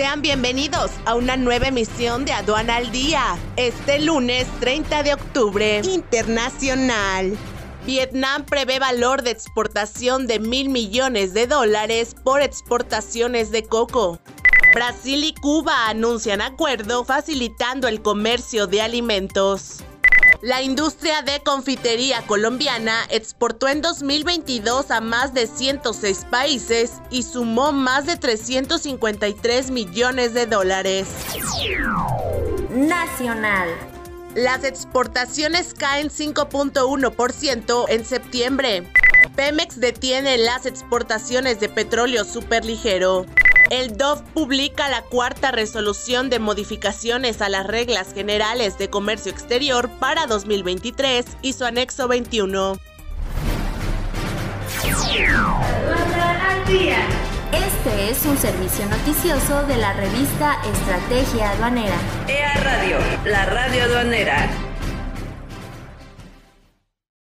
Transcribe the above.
Sean bienvenidos a una nueva emisión de Aduana al Día. Este lunes 30 de octubre. Internacional. Vietnam prevé valor de exportación de mil millones de dólares por exportaciones de coco. Brasil y Cuba anuncian acuerdo facilitando el comercio de alimentos. La industria de confitería colombiana exportó en 2022 a más de 106 países y sumó más de 353 millones de dólares. Nacional. Las exportaciones caen 5.1% en septiembre. Pemex detiene las exportaciones de petróleo superligero. El DOF publica la cuarta resolución de modificaciones a las reglas generales de comercio exterior para 2023 y su anexo 21. Este es un servicio noticioso de la revista Estrategia Aduanera. EA Radio, la radio aduanera.